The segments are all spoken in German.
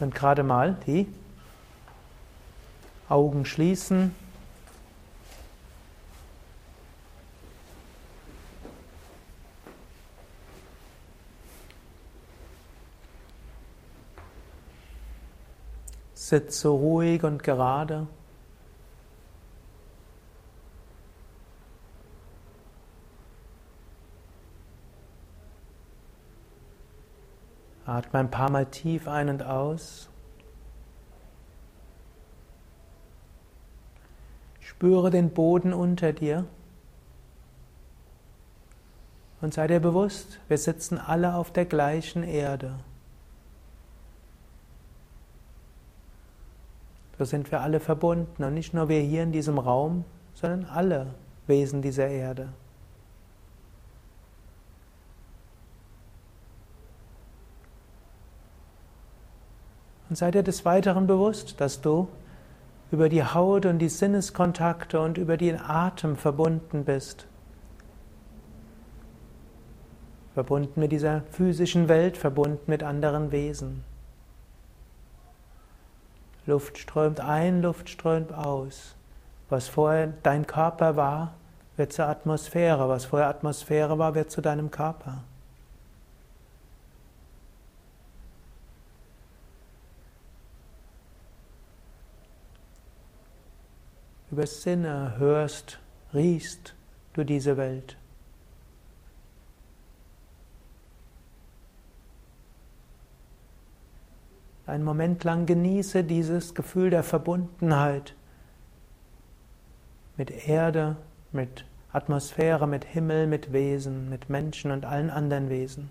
Könnt gerade mal die Augen schließen. Sitze ruhig und gerade. Atme ein paar Mal tief ein und aus. Spüre den Boden unter dir. Und sei dir bewusst, wir sitzen alle auf der gleichen Erde. So sind wir alle verbunden und nicht nur wir hier in diesem Raum, sondern alle Wesen dieser Erde. Und sei dir des Weiteren bewusst, dass du über die Haut und die Sinneskontakte und über den Atem verbunden bist. Verbunden mit dieser physischen Welt, verbunden mit anderen Wesen. Luft strömt ein, Luft strömt aus. Was vorher dein Körper war, wird zur Atmosphäre. Was vorher Atmosphäre war, wird zu deinem Körper. Über Sinne hörst, riechst du diese Welt. einen Moment lang genieße dieses Gefühl der Verbundenheit mit Erde, mit Atmosphäre, mit Himmel, mit Wesen, mit Menschen und allen anderen Wesen.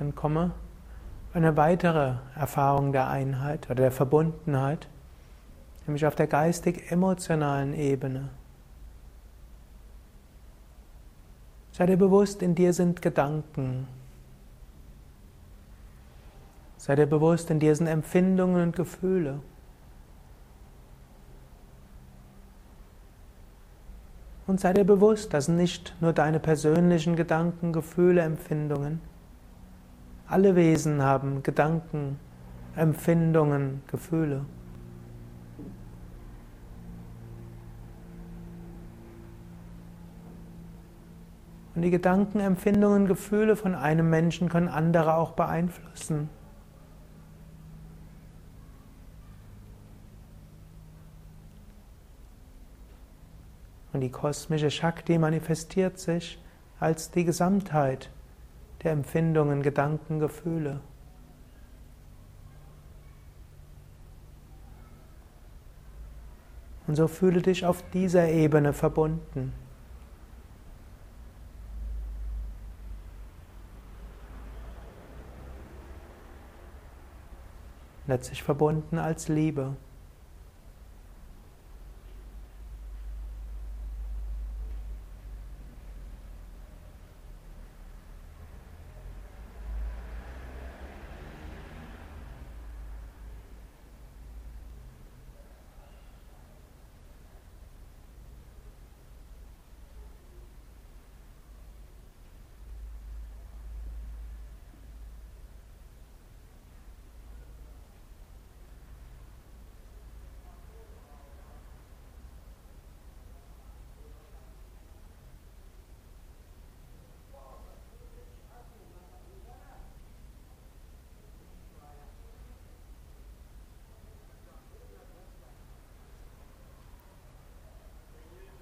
Dann komme eine weitere Erfahrung der Einheit oder der Verbundenheit, nämlich auf der geistig-emotionalen Ebene. Sei dir bewusst, in dir sind Gedanken. Sei dir bewusst, in dir sind Empfindungen und Gefühle. Und sei dir bewusst, das sind nicht nur deine persönlichen Gedanken, Gefühle, Empfindungen, alle Wesen haben Gedanken, Empfindungen, Gefühle. Und die Gedanken, Empfindungen, Gefühle von einem Menschen können andere auch beeinflussen. Und die kosmische Shakti manifestiert sich als die Gesamtheit der Empfindungen, Gedanken, Gefühle. Und so fühle dich auf dieser Ebene verbunden. Letztlich verbunden als Liebe.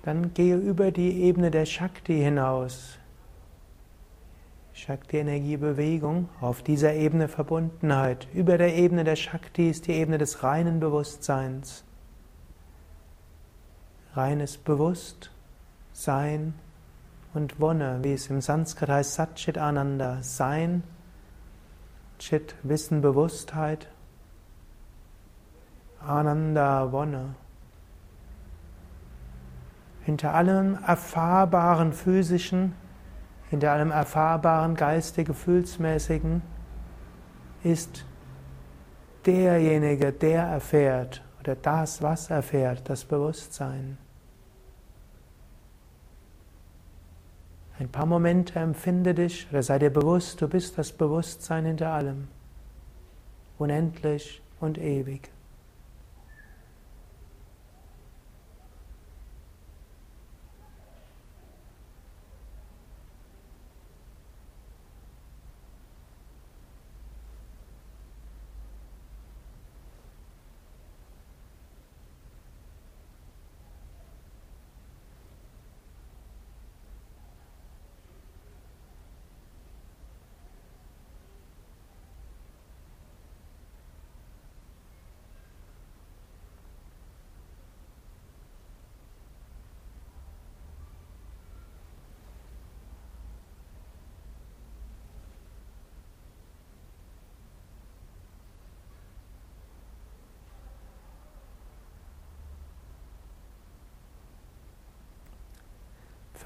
Dann gehe über die Ebene der Shakti hinaus. Shakti-Energie-Bewegung, auf dieser Ebene Verbundenheit. Über der Ebene der Shakti ist die Ebene des reinen Bewusstseins. Reines Bewusstsein und Wonne, wie es im Sanskrit heißt, Satchit Ananda, Sein, Chit, Wissen, Bewusstheit, Ananda, Wonne. Hinter allem erfahrbaren physischen, hinter allem erfahrbaren geistig, gefühlsmäßigen ist derjenige, der erfährt oder das, was erfährt, das Bewusstsein. Ein paar Momente empfinde dich oder sei dir bewusst, du bist das Bewusstsein hinter allem, unendlich und ewig.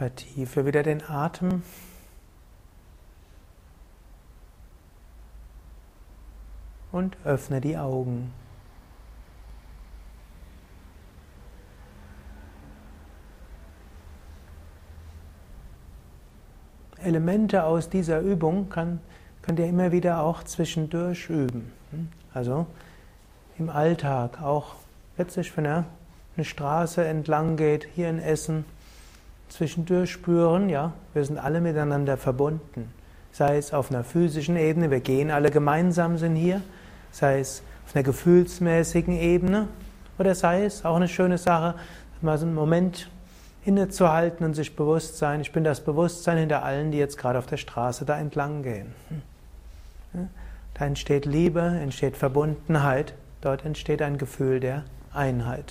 Vertiefe wieder den Atem. Und öffne die Augen. Elemente aus dieser Übung kann, könnt ihr immer wieder auch zwischendurch üben. Also im Alltag, auch letztlich, wenn ihr eine Straße entlang geht, hier in Essen, zwischendurch spüren, ja, wir sind alle miteinander verbunden. Sei es auf einer physischen Ebene, wir gehen alle gemeinsam, sind hier, sei es auf einer gefühlsmäßigen Ebene oder sei es auch eine schöne Sache, mal so einen Moment innezuhalten und sich bewusst sein, ich bin das Bewusstsein hinter allen, die jetzt gerade auf der Straße da entlang gehen. Da entsteht Liebe, entsteht Verbundenheit, dort entsteht ein Gefühl der Einheit.